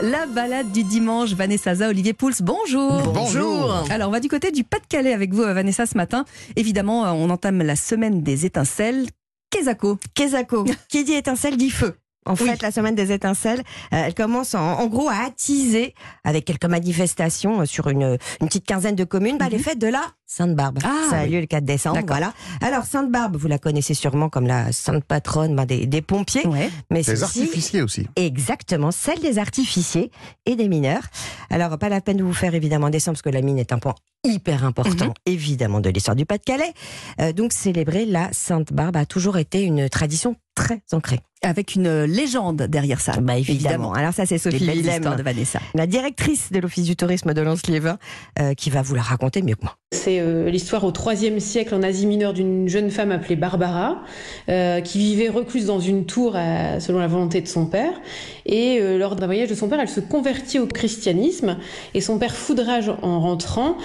La balade du dimanche, Vanessa Za, Olivier Pouls, bonjour. Bonjour. Alors, on va du côté du Pas-de-Calais avec vous, Vanessa, ce matin. Évidemment, euh, on entame la semaine des étincelles. Kezako. Kezako. Qui dit étincelle dit feu. En fait, la semaine des étincelles, euh, elle commence en, en, gros à attiser, avec quelques manifestations euh, sur une, une petite quinzaine de communes, bah, les fêtes de la Sainte-Barbe. Ah, Ça a oui. lieu le 4 décembre. Voilà. Alors, Sainte-Barbe, vous la connaissez sûrement comme la sainte patronne bah, des, des pompiers. Ouais. Mais aussi- artificiers aussi. Exactement, celle des artificiers et des mineurs. Alors, pas la peine de vous faire évidemment descendre parce que la mine est un point hyper important, Mhm. évidemment, de l'histoire du Pas-de-Calais. Euh, donc, célébrer la Sainte-Barbe a toujours été une tradition très ancrée. Avec une légende derrière ça. Bah, évidemment. Alors, ça, c'est Sophie Willem, de Vanessa. la directrice de l'Office du tourisme de Lens-Liévin, euh, qui va vous la raconter mieux que moi. C'est euh, l'histoire au IIIe siècle en Asie mineure d'une jeune femme appelée Barbara, euh, qui vivait recluse dans une tour à- selon la volonté de son père. Et euh, lors d'un voyage de son père, elle se convertit au christianisme. Et son père foudrage en rentrant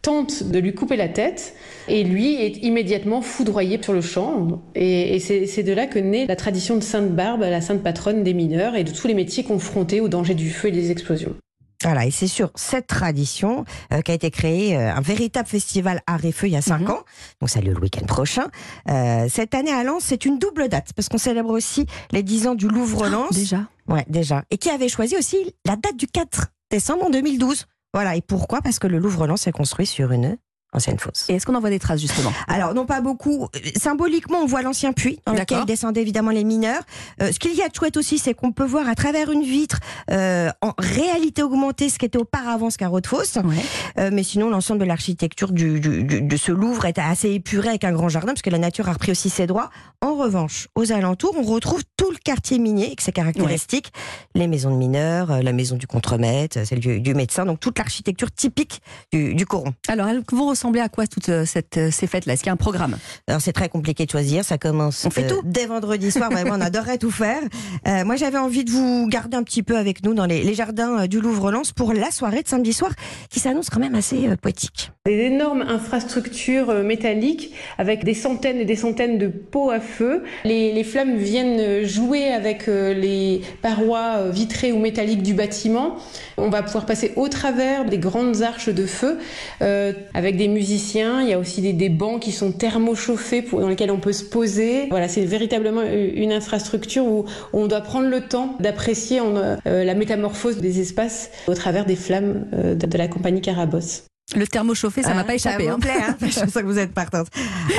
tente de lui couper la tête et lui est immédiatement foudroyé sur le champ. Et, et c'est de là que naît la tradition de Sainte Barbe, la sainte patronne des mineurs et de tous les métiers confrontés au danger du feu et des explosions. Voilà, et c'est sur cette tradition euh, qu'a été créé euh, un véritable festival Art et Feu il y a cinq Mhm. ans. Donc ça a lieu le week-end prochain. Euh, cette année à Lens, c'est une double date parce qu'on célèbre aussi les 10 ans du Louvre-Lens. Déjà. Ouais, déjà. Et qui avait choisi aussi la date du 4 décembre en 2012. Voilà, et pourquoi? Parce que le Louvre-Lens est construit sur une ancienne fosse. Et est-ce qu'on en voit des traces, justement? Alors, non pas beaucoup. Symboliquement, on voit l'ancien puits dans lequel descendaient évidemment les mineurs. Euh, ce qu'il y a de chouette aussi, c'est qu'on peut voir à travers une vitre, euh, en réalité augmentée, ce qui était auparavant ce carreau de fosse. Ouais. Euh, mais sinon, l'ensemble de l'architecture du, du- du- de ce Louvre est assez épuré avec un grand jardin, parce que la nature a repris aussi ses droits. En revanche, aux alentours, on retrouve tout le quartier minier avec ses caractéristiques. Les maisons de mineurs, la maison du contremaître, celle du, du médecin, donc toute l'architecture typique du, du coron. Alors, elles vont ressembler à quoi toutes euh, cette, euh, ces fêtes-là? Est-ce qu'il y a un programme? Alors c'est très compliqué de choisir, ça commence On fait tout. dès vendredi soir, vraiment on adorerait tout faire. Euh, moi j'avais envie de vous garder un petit peu avec nous dans les, les jardins euh, du Louvre-Lens pour la soirée de samedi soir qui s'annonce quand même assez euh, poétique. Des énormes infrastructures euh, métalliques avec des centaines et des centaines de pots à feu. Les, les flammes viennent euh, jouer avec euh, les parois euh, vitrées ou métalliques du bâtiment. On va pouvoir passer au travers des grandes arches de feu euh, avec des musiciens. Il y a aussi des, bancs qui sont thermochauffés pour, dans lesquels on peut se poser. Voilà, c'est véritablement une infrastructure où on doit prendre le temps d'apprécier euh, la métamorphose des espaces au travers des flammes euh, de la compagnie Carabosse. Le thermochauffé, ça m'a Hein, pas échappé. Ça hein. vous plaît, hein Je sens que vous êtes partante.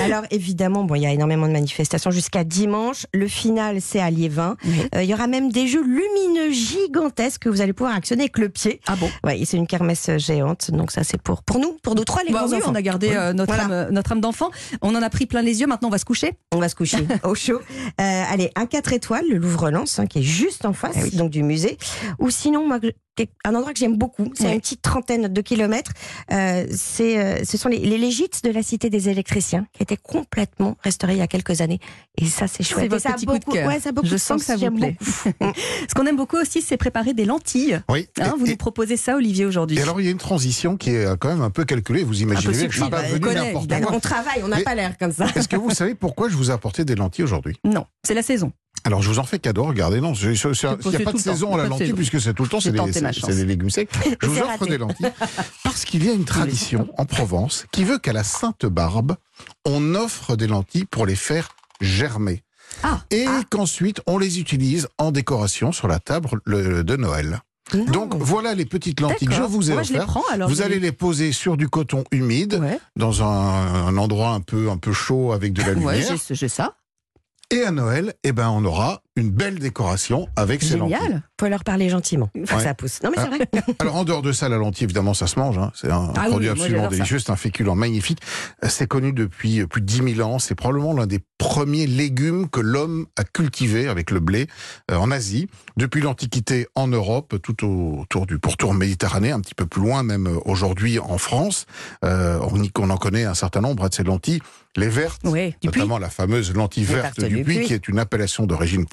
Alors évidemment, bon, il y a énormément de manifestations jusqu'à dimanche. Le final, c'est à Liévin. Oui. Euh, il y aura même des jeux lumineux gigantesques que vous allez pouvoir actionner avec le pied. Ah bon? Et c'est une kermesse géante, donc ça c'est pour pour nous, pour nous trois les Bah grands oui, enfants. on a gardé euh, notre, Voilà. âme, euh, notre âme d'enfant. On en a pris plein les yeux. Maintenant, on va se coucher. On va se coucher au chaud. Euh, allez, un 4 étoiles, le Louvre-Lens, hein, qui est juste en face Eh oui. donc du musée. Ou sinon, moi, que- un endroit que j'aime beaucoup, c'est Ouais. une petite trentaine de kilomètres. Euh, c'est, euh, ce sont les, les légites de la Cité des électriciens, qui étaient complètement restaurés il y a quelques années. Et ça, c'est chouette. C'est votre ça a petit coup de beaucoup, cœur. ouais, ça a beaucoup Je de sens que ça vous plaît. beaucoup. Ce qu'on aime beaucoup aussi, c'est préparer des lentilles. Oui. Hein, vous et, nous proposez ça, Olivier, aujourd'hui. et alors, il y a une transition qui est euh, quand même un peu calculée. Vous imaginez que je ne suis pas bah, venu n'importe quoi. on travaille, on n'a pas l'air comme ça. Est-ce que vous savez pourquoi je vous ai apporté des lentilles aujourd'hui? Non, c'est la saison. Alors, je vous en fais cadeau, regardez, non, il n'y a pas de saison à la lentille, puisque c'est tout le temps, c'est des, des légumes secs. Je vous offre raté. des lentilles parce qu'il y a une tradition en Provence qui veut qu'à la Sainte Barbe, on offre des lentilles pour les faire germer. Ah, Et qu'ensuite, on les utilise en décoration sur la table le- de Noël. Donc, voilà les petites lentilles que je vous ai Moi, offertes. prends. Alors, Vous je allez les poser sur du coton humide, Ouais, dans un, un endroit un peu, un peu chaud avec de la lumière. ouais j'ai ça. Et à Noël, eh ben, on aura une belle décoration avec ces lentilles. Génial. Faut leur parler gentiment. Faut que Ouais. ça pousse. Non mais c'est vrai. Alors en dehors de ça, la lentille, évidemment, ça se mange. hein. C'est un Ah produit absolument délicieux. C'est un féculent magnifique. C'est connu depuis plus de 10 000 ans. C'est probablement l'un des premiers légumes que l'homme a cultivé avec le blé euh, en Asie. Depuis l'Antiquité en Europe, tout au- autour du pourtour méditerranéen, un petit peu plus loin même euh, aujourd'hui en France. Euh, on, y- on en connaît un certain nombre de ces lentilles. Les vertes, Oui, notamment la fameuse lentille verte du du puits, Puy. qui est une appellation d'origine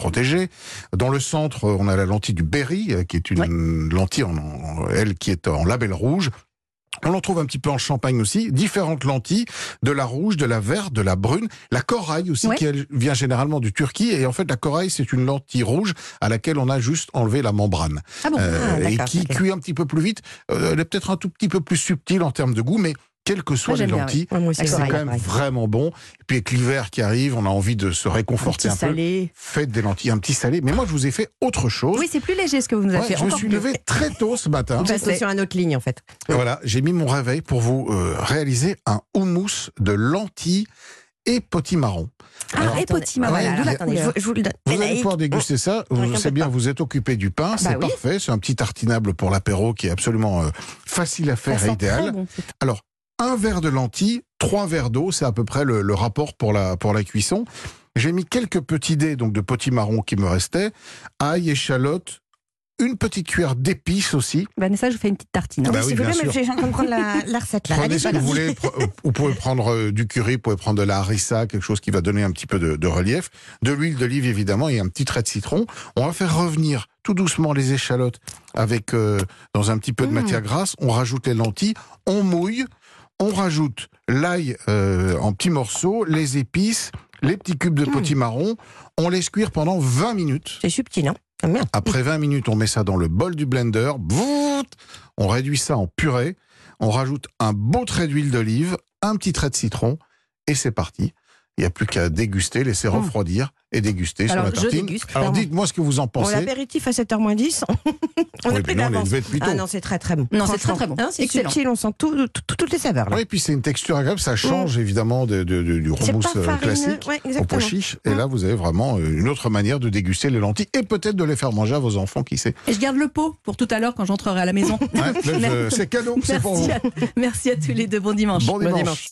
Dans le centre, on a la lentille du Berry, euh, qui est une lentille, en, en- elle, qui est en label rouge. On en trouve un petit peu en Champagne aussi, différentes lentilles, de la rouge, de la verte, de la brune, la corail aussi Ouais. qui elle, vient généralement du Turquie. Et en fait la corail c'est une lentille rouge à laquelle on a juste enlevé la membrane. Ah bon? Euh, Ah, et qui cuit un petit peu plus vite. Euh, elle est peut-être un tout petit peu plus subtile en termes de goût, mais quelles que soient Moi, les lentilles, Ouais, c'est quand même pareil. vraiment bon. Et puis avec l'hiver qui arrive, on a envie de se réconforter Un un, peu. salé. Faites des lentilles, un petit salé. Mais moi je vous ai fait autre chose. Oui, c'est plus léger ce que vous nous avez Ouais, fait. je me suis levé très tôt ce matin. Sais. sur une autre ligne en fait. Et Voilà, j'ai mis mon réveil pour vous euh, réaliser un houmous de lentilles et potimarron. Ah, Alors, et potimarron. Voilà, attendez, je, je vous le donne. Vous allez pouvoir déguster ça. Vous c'est de bien, vous êtes occupé du pain, c'est Bah oui. parfait. C'est un petit tartinable pour l'apéro qui est absolument euh, facile à Ça faire sent et idéal. bon. Alors, un verre de lentilles, trois verres d'eau, c'est à peu près le, le rapport pour la, pour la cuisson. J'ai mis quelques petits dés donc de potimarron qui me restaient, ail, échalote, une petite cuillère d'épices aussi. Vanessa, je vous fais une petite tartine. hein. Bah si oui, vous bien voulez, mais de prendre la, la recette là. Prenez Allez, ce que voilà. vous voulez. Pre- euh, Vous pouvez prendre euh, du curry, vous pouvez prendre de la harissa, quelque chose qui va donner un petit peu de, de relief, de l'huile d'olive évidemment et un petit trait de citron. On va faire revenir tout doucement les échalotes avec euh, dans un petit peu de Mmh. matière grasse. On rajoute les lentilles, on mouille, on rajoute l'ail euh, en petits morceaux, les épices, les petits cubes de Mmh. potimarron. On laisse cuire pendant 20 minutes. C'est subtil, hein bien. Après 20 minutes, on met ça dans le bol du blender. On réduit ça en purée. On rajoute un beau trait d'huile d'olive, un petit trait de citron, et c'est parti. Il n'y a plus qu'à déguster, laisser refroidir et déguster Alors, sur la je tartine. déguste, Alors dites-moi ce que vous en Bon, pensez. l'apéritif à 7h10, on Oui, mais pris est d'avance. Ah non, c'est très très bon. Non, c'est très, très bon. Hein, c'est Excellent. subtil, on sent tout- tout- toutes les saveurs. Là. Oui, puis c'est une texture agréable, ça change évidemment de, de- de- du houmous euh, classique Ouais, au pois. Et Mm. là, vous avez vraiment euh, une autre manière de déguster les lentilles et peut-être de les faire manger à vos enfants, qui sait. Et je garde le pot pour tout à l'heure quand j'entrerai à la maison. Ouais, là, je- c'est cadeau, c'est pour vous. Merci à, merci à tous les deux. Bon dimanche. Bon dimanche.